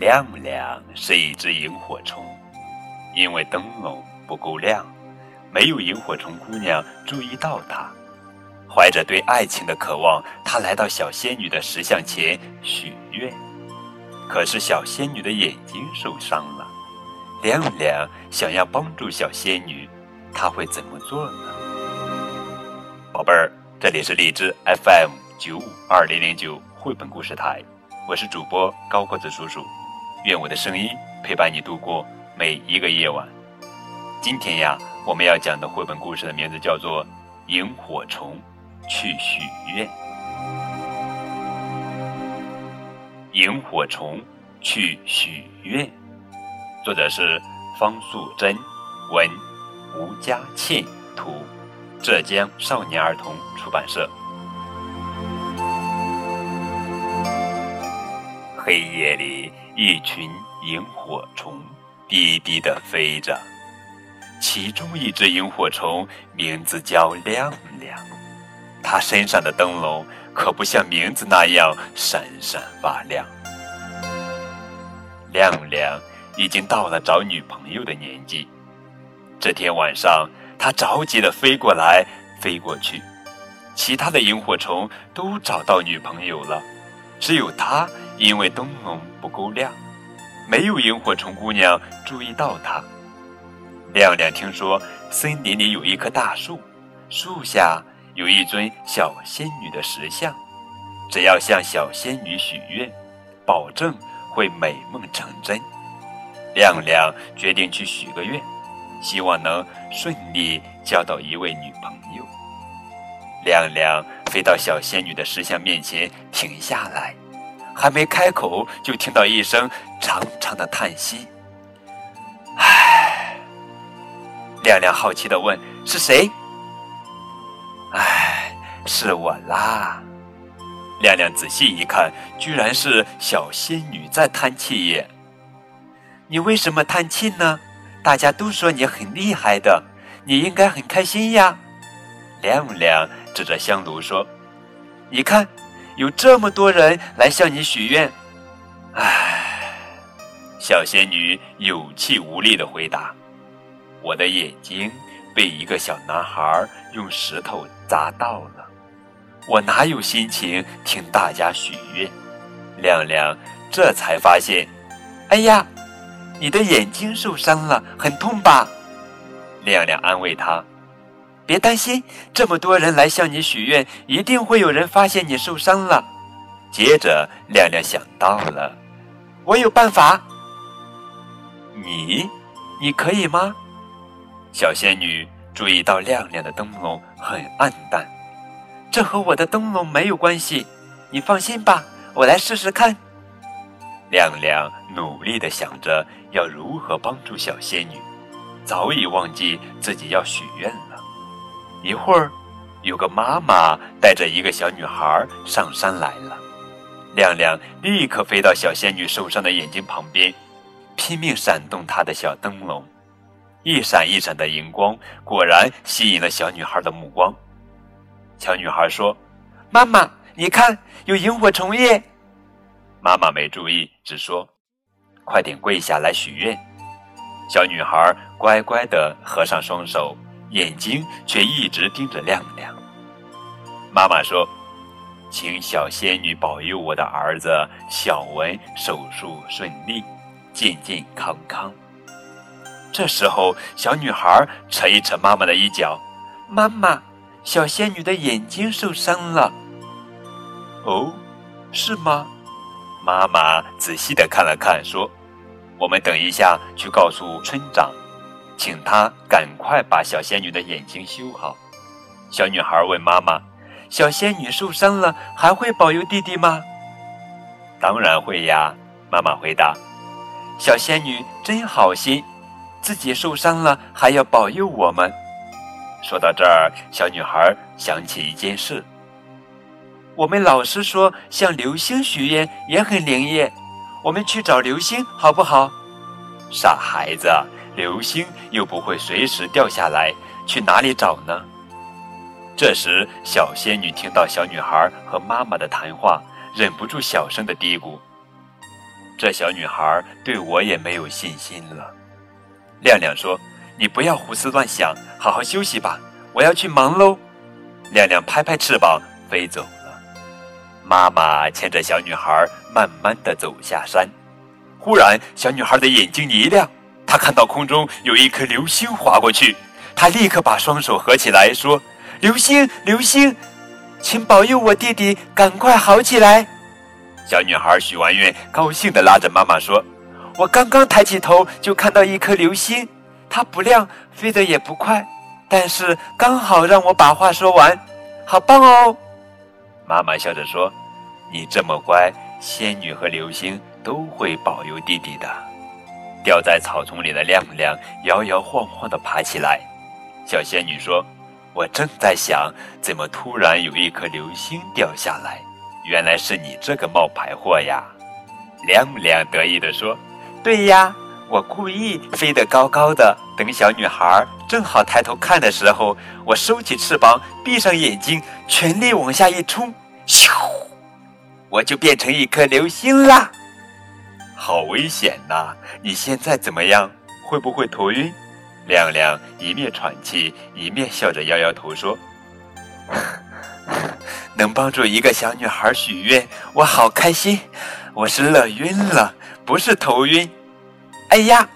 亮亮是一只萤火虫，因为灯笼不够亮，没有萤火虫姑娘注意到它。怀着对爱情的渴望，他来到小仙女的石像前许愿。可是小仙女的眼睛受伤了。亮亮想要帮助小仙女，他会怎么做呢？宝贝儿，这里是荔枝 FM 九五二零零九绘本故事台，我是主播高个子叔叔。愿我的声音陪伴你度过每一个夜晚。今天呀，我们要讲的绘本故事的名字叫做《萤火虫去许愿》。萤火虫去许愿，作者是方素珍，文吴佳倩，图浙江少年儿童出版社。黑夜里。一群萤火虫低低地飞着，其中一只萤火虫名字叫亮亮，它身上的灯笼可不像名字那样闪闪发亮。亮亮已经到了找女朋友的年纪，这天晚上，他着急地飞过来飞过去，其他的萤火虫都找到女朋友了。只有他，因为灯笼不够亮，没有萤火虫姑娘注意到它。亮亮听说森林里有一棵大树，树下有一尊小仙女的石像，只要向小仙女许愿，保证会美梦成真。亮亮决定去许个愿，希望能顺利交到一位女朋友。亮亮飞到小仙女的石像面前，停下来，还没开口，就听到一声长长的叹息。唉，亮亮好奇地问：“是谁？”“唉，是我啦。”亮亮仔细一看，居然是小仙女在叹气耶。你为什么叹气呢？大家都说你很厉害的，你应该很开心呀。亮亮。指着香炉说：“你看，有这么多人来向你许愿。”唉，小仙女有气无力的回答：“我的眼睛被一个小男孩用石头砸到了，我哪有心情听大家许愿？”亮亮这才发现：“哎呀，你的眼睛受伤了，很痛吧？”亮亮安慰他。别担心，这么多人来向你许愿，一定会有人发现你受伤了。接着，亮亮想到了，我有办法。你，你可以吗？小仙女注意到亮亮的灯笼很暗淡，这和我的灯笼没有关系。你放心吧，我来试试看。亮亮努力的想着要如何帮助小仙女，早已忘记自己要许愿了。一会儿，有个妈妈带着一个小女孩上山来了。亮亮立刻飞到小仙女受伤的眼睛旁边，拼命闪动她的小灯笼。一闪一闪的荧光果然吸引了小女孩的目光。小女孩说：“妈妈，你看，有萤火虫耶！”妈妈没注意，只说：“快点跪下来许愿。”小女孩乖乖地合上双手。眼睛却一直盯着亮亮。妈妈说：“请小仙女保佑我的儿子小文手术顺利，健健康康。”这时候，小女孩扯一扯妈妈的衣角：“妈妈，小仙女的眼睛受伤了。”“哦，是吗？”妈妈仔细的看了看，说：“我们等一下去告诉村长。”请他赶快把小仙女的眼睛修好。小女孩问妈妈：“小仙女受伤了，还会保佑弟弟吗？”“当然会呀。”妈妈回答。“小仙女真好心，自己受伤了还要保佑我们。”说到这儿，小女孩想起一件事：“我们老师说向流星许愿也很灵验，我们去找流星好不好？”“傻孩子。”流星又不会随时掉下来，去哪里找呢？这时，小仙女听到小女孩和妈妈的谈话，忍不住小声的嘀咕：“这小女孩对我也没有信心了。亮亮说：“你不要胡思乱想，好好休息吧，我要去忙喽。”亮亮拍拍翅膀飞走了。妈妈牵着小女孩慢慢的走下山。忽然，小女孩的眼睛一亮，他看到空中有一颗流星划过去，他立刻把双手合起来说：“流星，流星，请保佑我弟弟赶快好起来。”小女孩许完愿，高兴地拉着妈妈说：“我刚刚抬起头，就看到一颗流星，它不亮，飞得也不快，但是刚好让我把话说完，好棒哦！”妈妈笑着说：“你这么乖，仙女和流星都会保佑弟弟的。”掉在草丛里的亮亮摇摇晃晃地爬起来。小仙女说：“我正在想，怎么突然有一颗流星掉下来。”原来是你这个冒牌货呀！亮亮得意地说：“对呀，我故意飞得高高的，等小女孩正好抬头看的时候，我收起翅膀，闭上眼睛，全力往下一冲，咻，我就变成一颗流星啦！好危险呐！你现在怎么样？会不会头晕？”亮亮一面喘气，一面笑着摇摇头说。能帮助一个小女孩许愿，我好开心。我是乐晕了，不是头晕。哎呀，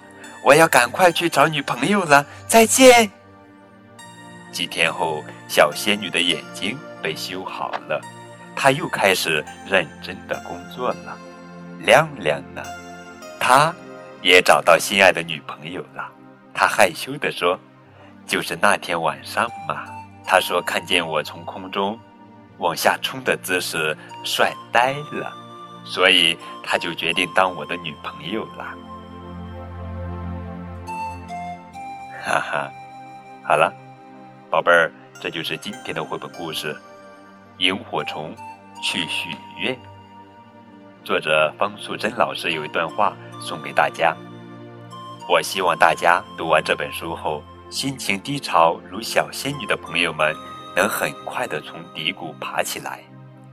我要赶快去找女朋友了，再见。几天后，小仙女的眼睛被修好了，她又开始认真的工作了。亮亮呢？他也找到心爱的女朋友了。他害羞地说：“就是那天晚上嘛。”他说看见我从空中。往下冲的姿势帅呆了，所以他就决定当我的女朋友了。哈哈，好了，宝贝儿，这就是今天的绘本故事《萤火虫去许愿》。作者方素珍老师有一段话送给大家：我希望大家读完这本书后，心情低潮如小仙女的朋友们。能很快的从低谷爬起来，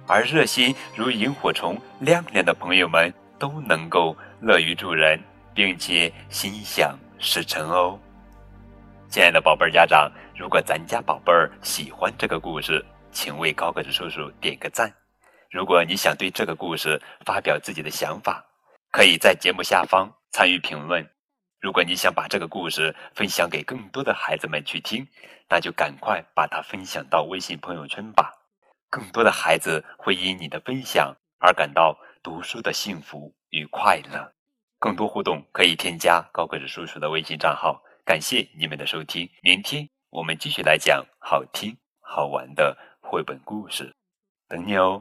而热心如萤火虫亮亮的朋友们都能够乐于助人，并且心想事成哦。亲爱的宝贝儿家长，如果咱家宝贝儿喜欢这个故事，请为高个子叔叔点个赞。如果你想对这个故事发表自己的想法，可以在节目下方参与评论。如果你想把这个故事分享给更多的孩子们去听，那就赶快把它分享到微信朋友圈吧。更多的孩子会因你的分享而感到读书的幸福与快乐。更多互动可以添加高个子叔叔的微信账号。感谢你们的收听，明天我们继续来讲好听好玩的绘本故事，等你哦。